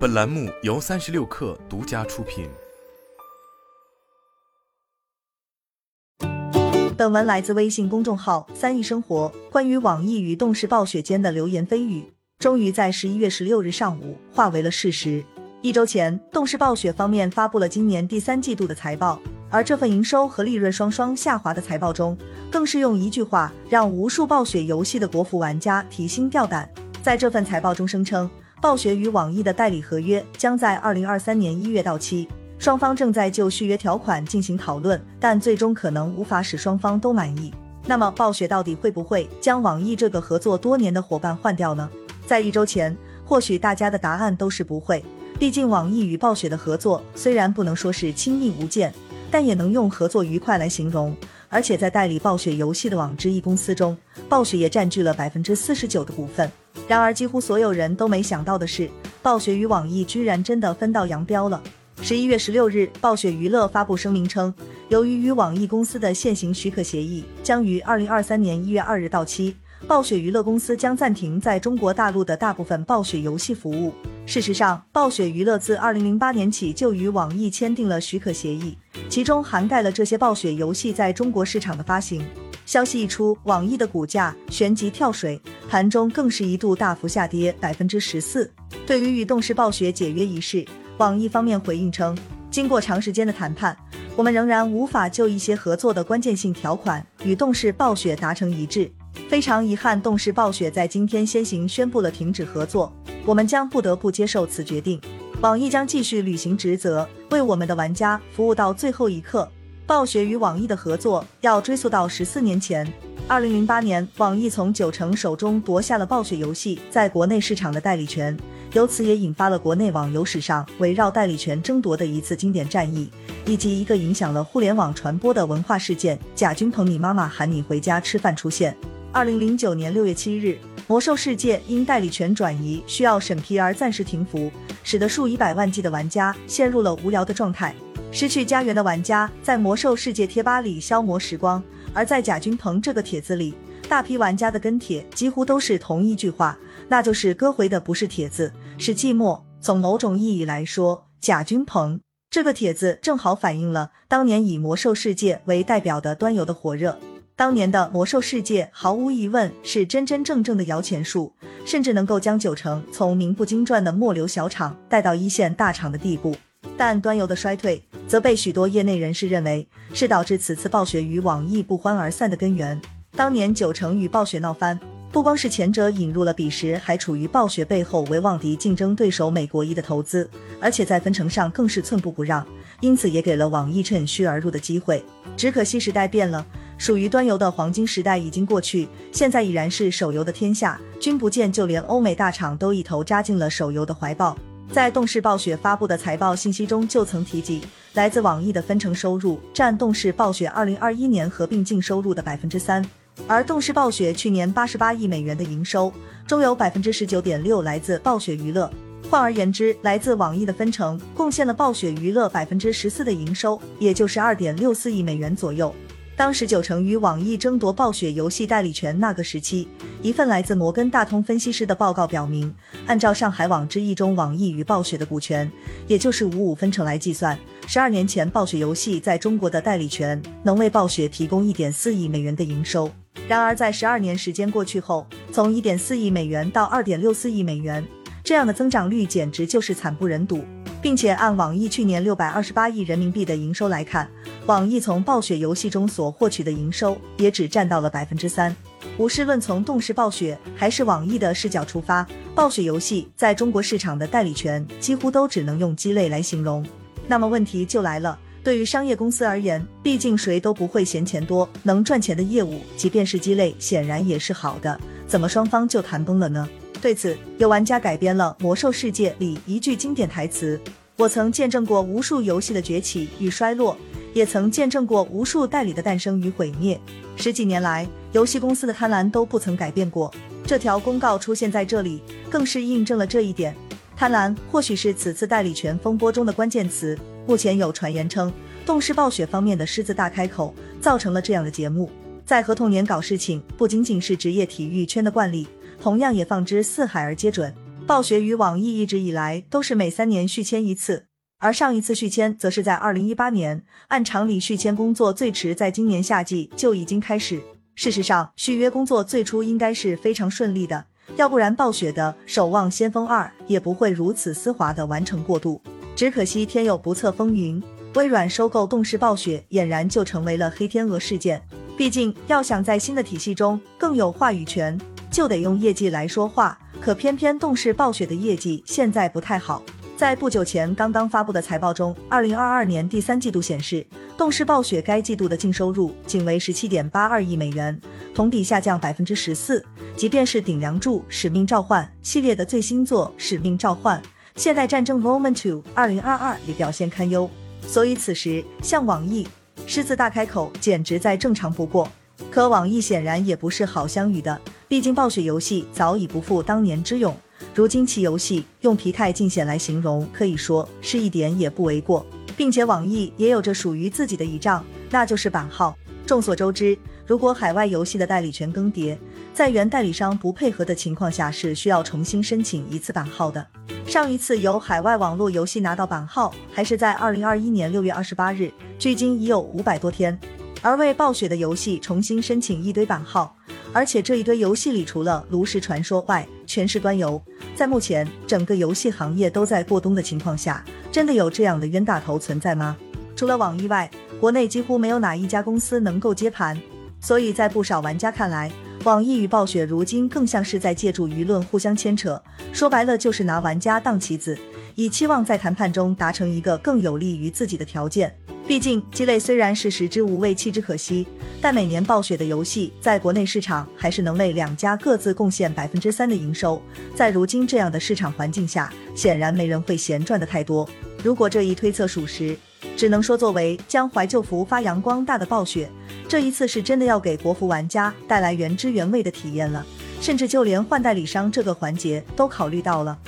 本栏目由三十六氪独家出品。本文来自微信公众号“三亿生活”。关于网易与动视暴雪间的流言蜚语，终于在十一月十六日上午化为了事实。一周前，动视暴雪方面发布了今年第三季度的财报，而这份营收和利润双双下滑的财报中，更是用一句话让无数暴雪游戏的国服玩家提心吊胆。在这份财报中声称。暴雪与网易的代理合约将在二零二三年一月到期，双方正在就续约条款进行讨论，但最终可能无法使双方都满意。那么，暴雪到底会不会将网易这个合作多年的伙伴换掉呢？在一周前，或许大家的答案都是不会。毕竟，网易与暴雪的合作虽然不能说是亲密无间，但也能用合作愉快来形容。而且，在代理暴雪游戏的网之翼公司中，暴雪也占据了百分之四十九的股份。然而，几乎所有人都没想到的是，暴雪与网易居然真的分道扬镳了。十一月十六日，暴雪娱乐发布声明称，由于与网易公司的现行许可协议将于二零二三年一月二日到期，暴雪娱乐公司将暂停在中国大陆的大部分暴雪游戏服务。事实上，暴雪娱乐自二零零八年起就与网易签订了许可协议，其中涵盖了这些暴雪游戏在中国市场的发行。消息一出，网易的股价旋即跳水，盘中更是一度大幅下跌百分之十四。对于与动视暴雪解约一事，网易方面回应称，经过长时间的谈判，我们仍然无法就一些合作的关键性条款与动视暴雪达成一致。非常遗憾，动视暴雪在今天先行宣布了停止合作，我们将不得不接受此决定。网易将继续履行职责，为我们的玩家服务到最后一刻。暴雪与网易的合作要追溯到十四年前，二零零八年，网易从九成手中夺下了暴雪游戏在国内市场的代理权，由此也引发了国内网游史上围绕代理权争夺的一次经典战役，以及一个影响了互联网传播的文化事件——贾君鹏你妈妈喊你回家吃饭出现。二零零九年六月七日，魔兽世界因代理权转移需要审批而暂时停服，使得数以百万计的玩家陷入了无聊的状态。失去家园的玩家在魔兽世界贴吧里消磨时光，而在贾君鹏这个帖子里，大批玩家的跟帖几乎都是同一句话，那就是割回的不是帖子，是寂寞。从某种意义来说，贾君鹏这个帖子正好反映了当年以魔兽世界为代表的端游的火热。当年的魔兽世界毫无疑问是真真正正的摇钱树，甚至能够将九成从名不经传的末流小厂带到一线大厂的地步。但端游的衰退。则被许多业内人士认为是导致此次暴雪与网易不欢而散的根源。当年九成与暴雪闹翻，不光是前者引入了彼时还处于暴雪背后为望敌竞争对手美国一的投资，而且在分成上更是寸步不让，因此也给了网易趁虚而入的机会。只可惜时代变了，属于端游的黄金时代已经过去，现在已然是手游的天下。君不见，就连欧美大厂都一头扎进了手游的怀抱。在动视暴雪发布的财报信息中，就曾提及，来自网易的分成收入占动视暴雪二零二一年合并净收入的百分之三，而动视暴雪去年八十八亿美元的营收中有百分之十九点六来自暴雪娱乐。换而言之，来自网易的分成贡献了暴雪娱乐百分之十四的营收，也就是二点六四亿美元左右。当时九成与网易争夺暴雪游戏代理权那个时期，一份来自摩根大通分析师的报告表明，按照上海网之一中网易与暴雪的股权，也就是五五分成来计算，十二年前暴雪游戏在中国的代理权能为暴雪提供一点四亿美元的营收。然而在十二年时间过去后，从一点四亿美元到二点六四亿美元，这样的增长率简直就是惨不忍睹。并且按网易去年六百二十八亿人民币的营收来看，网易从暴雪游戏中所获取的营收也只占到了百分之三。无论从动视暴雪还是网易的视角出发，暴雪游戏在中国市场的代理权几乎都只能用鸡肋来形容。那么问题就来了，对于商业公司而言，毕竟谁都不会嫌钱多，能赚钱的业务，即便是鸡肋，显然也是好的。怎么双方就谈崩了呢？对此，有玩家改编了《魔兽世界》里一句经典台词：“我曾见证过无数游戏的崛起与衰落，也曾见证过无数代理的诞生与毁灭。十几年来，游戏公司的贪婪都不曾改变过。这条公告出现在这里，更是印证了这一点。贪婪或许是此次代理权风波中的关键词。目前有传言称，动视暴雪方面的狮子大开口，造成了这样的节目。在合同年搞事情，不仅仅是职业体育圈的惯例。”同样也放之四海而皆准。暴雪与网易一直以来都是每三年续签一次，而上一次续签则是在二零一八年。按常理，续签工作最迟在今年夏季就已经开始。事实上，续约工作最初应该是非常顺利的，要不然暴雪的《守望先锋二》也不会如此丝滑的完成过渡。只可惜天有不测风云，微软收购动视暴雪，俨然就成为了黑天鹅事件。毕竟，要想在新的体系中更有话语权，就得用业绩来说话。可偏偏动视暴雪的业绩现在不太好，在不久前刚刚发布的财报中，二零二二年第三季度显示，动视暴雪该季度的净收入仅为十七点八二亿美元，同比下降百分之十四。即便是顶梁柱《使命召唤》系列的最新作《使命召唤：现代战争 Roman Two》二零二二也表现堪忧。所以此时像网易狮子大开口，简直再正常不过。可网易显然也不是好相与的。毕竟暴雪游戏早已不复当年之勇，如今其游戏用疲态尽显来形容，可以说是一点也不为过。并且网易也有着属于自己的倚仗，那就是版号。众所周知，如果海外游戏的代理权更迭，在原代理商不配合的情况下，是需要重新申请一次版号的。上一次由海外网络游戏拿到版号，还是在二零二一年六月二十八日，距今已有五百多天。而为暴雪的游戏重新申请一堆版号。而且这一堆游戏里，除了炉石传说外，全是端游。在目前整个游戏行业都在过冬的情况下，真的有这样的冤大头存在吗？除了网易外，国内几乎没有哪一家公司能够接盘。所以在不少玩家看来，网易与暴雪如今更像是在借助舆论互相牵扯，说白了就是拿玩家当棋子，以期望在谈判中达成一个更有利于自己的条件。毕竟鸡肋虽然是食之无味弃之可惜，但每年暴雪的游戏在国内市场还是能为两家各自贡献百分之三的营收。在如今这样的市场环境下，显然没人会闲赚的太多。如果这一推测属实，只能说作为将怀旧服发扬光大的暴雪，这一次是真的要给国服玩家带来原汁原味的体验了，甚至就连换代理商这个环节都考虑到了。